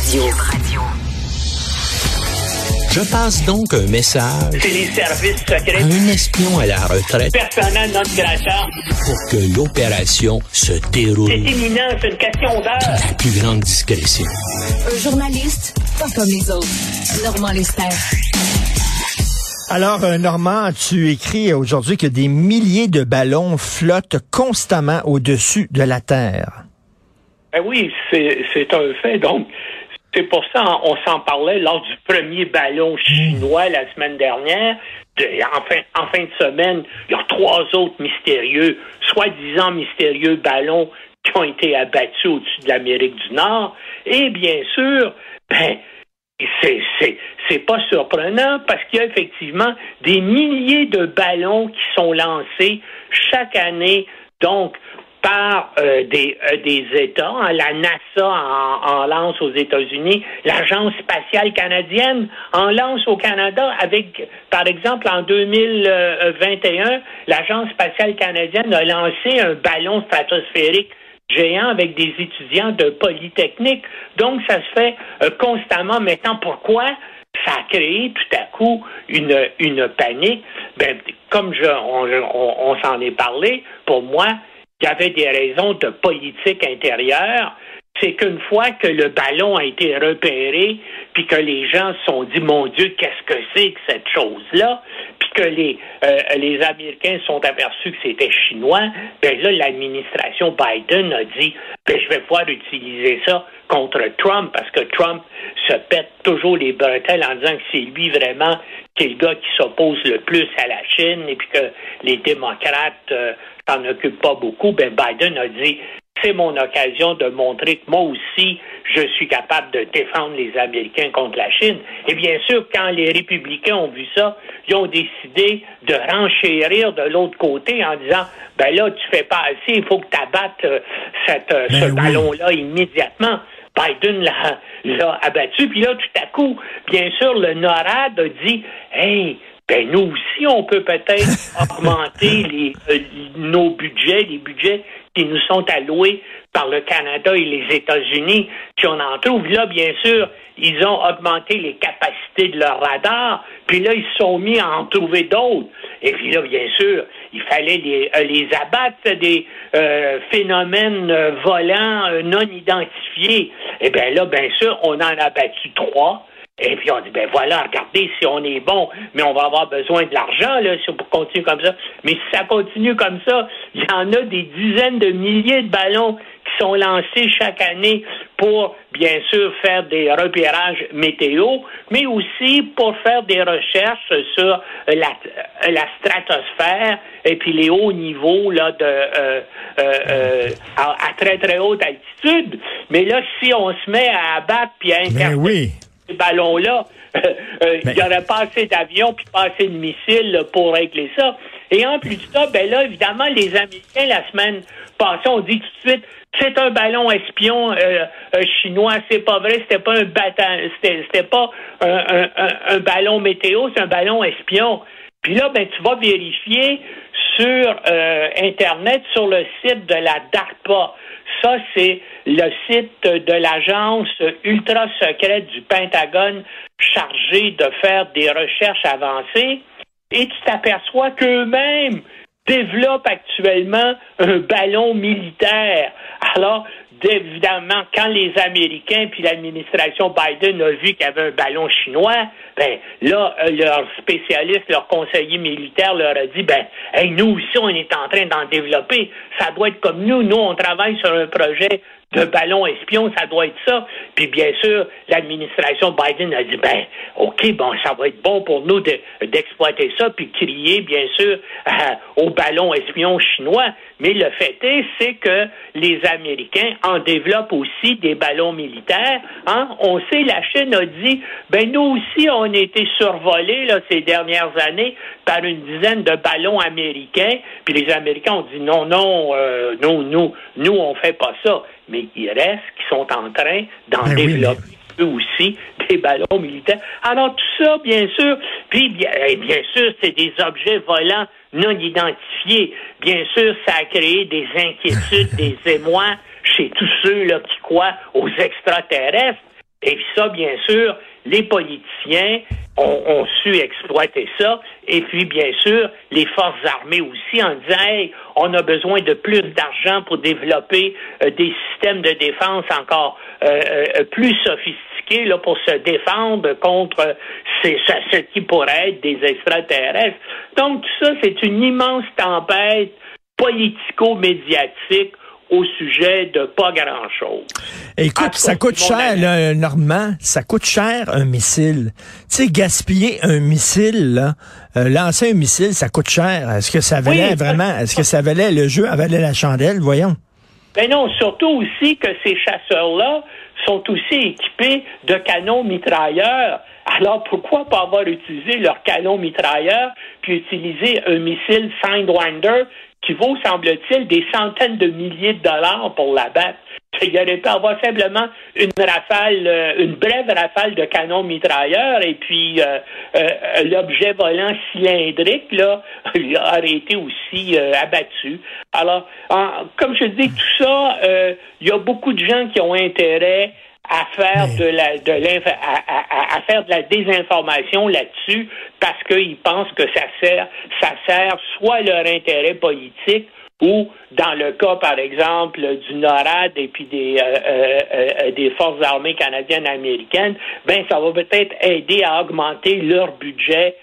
Radio. Je passe donc un message C'est les services secrets. à un espion à la retraite Personnel non grata. pour que l'opération se C'est déroule imminent, c'est une question d'heure. la plus grande discrétion. Un journaliste pas comme les autres. Normand Lester. Alors, euh, Normand, tu écris aujourd'hui que des milliers de ballons flottent constamment au-dessus de la Terre. Ben oui, c'est c'est un fait. Donc, c'est pour ça on s'en parlait lors du premier ballon chinois la semaine dernière. De- en, fin, de semaine, il y a trois autres mystérieux, soi-disant mystérieux ballons qui ont été abattus au-dessus de l'Amérique du Nord. Et bien sûr, ben, c'est pas surprenant parce qu'il y a effectivement des milliers de ballons qui sont lancés chaque année, donc par euh, des, euh, des États. Hein, La NASA en, lance aux États-Unis, l'Agence spatiale canadienne en lance au Canada avec, par exemple, en 2021, l'Agence spatiale canadienne a lancé un ballon stratosphérique géant avec des étudiants de Polytechnique. Donc, ça se fait euh, constamment. Maintenant, pourquoi? Ça a créé tout à coup une, une panique. Ben, comme on s'en est parlé, pour moi, y avait des raisons de politique intérieure. C'est qu'une fois que le ballon a été repéré, puis que les gens se sont dit, mon Dieu, qu'est-ce que c'est que cette chose-là, que les, euh, les Américains sont aperçus que c'était chinois, ben là, l'administration Biden a dit, ben, je vais pouvoir utiliser ça contre Trump, parce que Trump se pète toujours les bretelles en disant que c'est lui vraiment qui est le gars qui s'oppose le plus à la Chine, et puis que les démocrates euh, s'en occupent pas beaucoup. Ben, Biden a dit, c'est mon occasion de montrer que moi aussi, je suis capable de défendre les Américains contre la Chine. Et bien sûr, quand les républicains ont vu ça, ils ont décidé de renchérir de l'autre côté en disant, ben là, tu fais pas assez, il faut que tu abattes euh, cette, euh, ce Ben oui. ballon-là immédiatement. Biden l'a, l'a abattu, puis là, tout à coup, bien sûr, le NORAD a dit, hey, ben nous aussi, on peut peut-être augmenter les, euh, nos budgets, les budgets qui nous sont alloués par le Canada et les États-Unis, si on en trouve. Là, bien sûr, ils ont augmenté les capacités de leur radar, puis là, ils se sont mis à en trouver d'autres. Et puis là, bien sûr, il fallait les, euh, les abattre des euh, phénomènes euh, volants non identifiés. Et bien là, bien sûr, on en a battu trois. Et puis on dit, ben voilà, regardez si on est bon, mais on va avoir besoin de l'argent là, si on continue comme ça. Mais si ça continue comme ça, il y en a des dizaines de milliers de ballons qui sont lancés chaque année pour, bien sûr, faire des repérages météo, mais aussi pour faire des recherches sur la, la stratosphère et puis les hauts niveaux là, de, euh, euh, euh, à, à très très haute altitude. Mais là, si on se met à abattre puis à Ben interpréter. Ces ballons-là, euh, il n'y aurait pas assez d'avions puis pas assez de missiles pour régler ça. Et en plus de ça, ben là, évidemment, les Américains, la semaine passée, ont dit tout de suite, c'est un ballon espion euh, euh, chinois, c'est pas vrai, c'était pas un bata- c'était, c'était pas un, un- un- un ballon météo, c'est un ballon espion. Puis là, ben, tu vas vérifier sur euh, Internet, sur le site de la DARPA. Ça, c'est le site de l'agence ultra secrète du Pentagone chargée de faire des recherches avancées. Et tu t'aperçois qu'eux-mêmes développent actuellement un ballon militaire. Alors, évidemment, quand les Américains puis l'administration Biden a vu qu'il y avait un ballon chinois, ben là, euh, leur spécialiste, leur conseiller militaire leur a dit, ben, hey, nous aussi, on est en train d'en développer. Ça doit être comme nous. Nous, on travaille sur un projet de ballon espion, ça doit être ça. Puis bien sûr, l'administration Biden a dit, ben, OK, bon, ça va être bon pour nous de- d'exploiter ça, puis crier, bien sûr, euh, au ballon espion chinois. Mais le fait est, c'est que les Américains en développent aussi des ballons militaires. Hein? On sait, la Chine a dit, ben nous aussi, on a été survolés là, ces dernières années par une dizaine de ballons américains. Puis les Américains ont dit, non, non, euh, nous, nous, nous, on fait pas ça. Mais il reste qui sont en train d'en Ben oui, développer eux aussi des ballons militaires. Alors tout ça, bien sûr, puis bien, eh, bien sûr, c'est des objets volants non identifiés. Bien sûr, ça a créé des inquiétudes, des émois chez tous ceux là, qui croient aux extraterrestres. Et ça, bien sûr, les politiciens ont, ont, su exploiter ça. Et puis, bien sûr, les forces armées aussi, en disant, hey, on a besoin de plus d'argent pour développer euh, des systèmes de défense encore euh, euh, plus sophistiqués là, pour se défendre contre ces, ce qui pourrait être des extraterrestres. Donc, tout ça, c'est une immense tempête politico-médiatique au sujet de pas grand-chose. Écoute, ça coûte cher, là, Normand, ça coûte cher un missile. Tu sais, gaspiller un missile, là, euh, lancer un missile, ça coûte cher. Est-ce que ça valait vraiment, est-ce que ça valait, le jeu valait la chandelle, voyons? Ben non, surtout aussi que ces chasseurs-là sont aussi équipés de canons mitrailleurs. Alors pourquoi pas avoir utilisé leur canon mitrailleur puis utiliser un missile Sidewinder qui vaut, semble-t-il, des centaines de milliers de dollars pour la battre. Il aurait pu avoir simplement une rafale, euh, une brève rafale de canon mitrailleur et puis euh, euh, l'objet volant cylindrique là aurait été aussi abattu. Alors, comme je dis, tout ça, il y a beaucoup de gens qui ont intérêt à faire de la de à, à, faire de la désinformation là-dessus parce qu'ils pensent que ça sert ça sert soit leur intérêt politique ou dans le cas, par exemple, du NORAD et puis des, euh, euh, euh, des forces armées canadiennes américaines, ben ça va peut-être aider à augmenter leur budget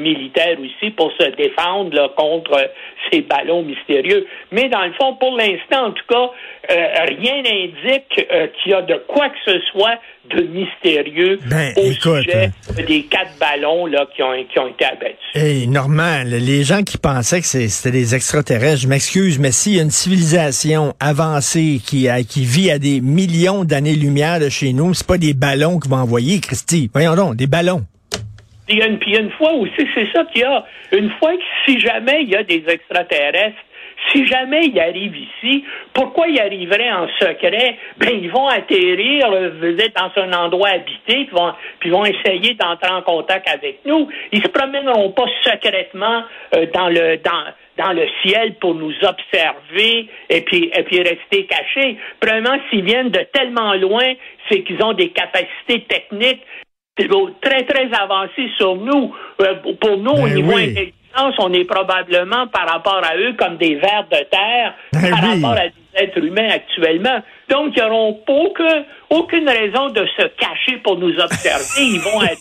militaire aussi pour se défendre contre ces ballons mystérieux. Mais dans le fond, pour l'instant, en tout cas, rien n'indique qu'il y a de quoi que ce soit de mystérieux ben, au sujet des quatre ballons là, qui, ont, qui ont été abattus. Hey, Normand, les gens qui pensaient que c'était des extraterrestres, je m'excuse, mais s'il y a une civilisation avancée qui, a, qui vit à des millions d'années-lumière de chez nous, c'est pas des ballons qu'ils vont envoyer, Christy. Voyons donc, des ballons. Il y a une, puis une fois aussi, c'est ça qu'il y a. Une fois que si jamais il y a des extraterrestres, si jamais ils arrivent ici, pourquoi ils arriveraient en secret? Ben, ils vont atterrir, vous êtes dans un endroit habité, puis vont, puis vont essayer d'entrer en contact avec nous. Ils se promèneront pas secrètement euh, dans le dans dans le ciel pour nous observer et puis, et puis rester cachés. Premièrement, s'ils viennent de tellement loin, c'est qu'ils ont des capacités techniques très, très avancées sur nous. Euh, pour nous, au ben niveau intelligence, on est probablement par rapport à eux comme des vers de terre ben par rapport à des êtres humains actuellement. Donc, ils n'auront aucun, aucune raison de se cacher pour nous observer. Ils vont être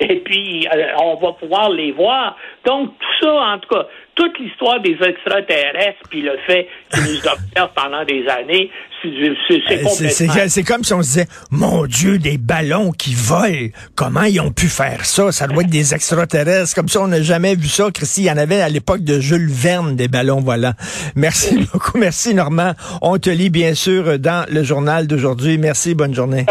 et puis euh, on va pouvoir les voir. Donc, tout ça, en tout cas, toute l'histoire des extraterrestres, puis le fait qu'ils nous observent pendant des années, c'est euh, complètement... C'est comme si on se disait, mon Dieu, des ballons qui volent, comment ils ont pu faire ça? Ça doit être des extraterrestres. Comme ça, on n'a jamais vu ça, Christy. Il y en avait à l'époque de Jules Verne, des ballons volants. Merci beaucoup. Merci, Normand. On te lit, bien sûr, dans le journal d'aujourd'hui. Merci, bonne journée.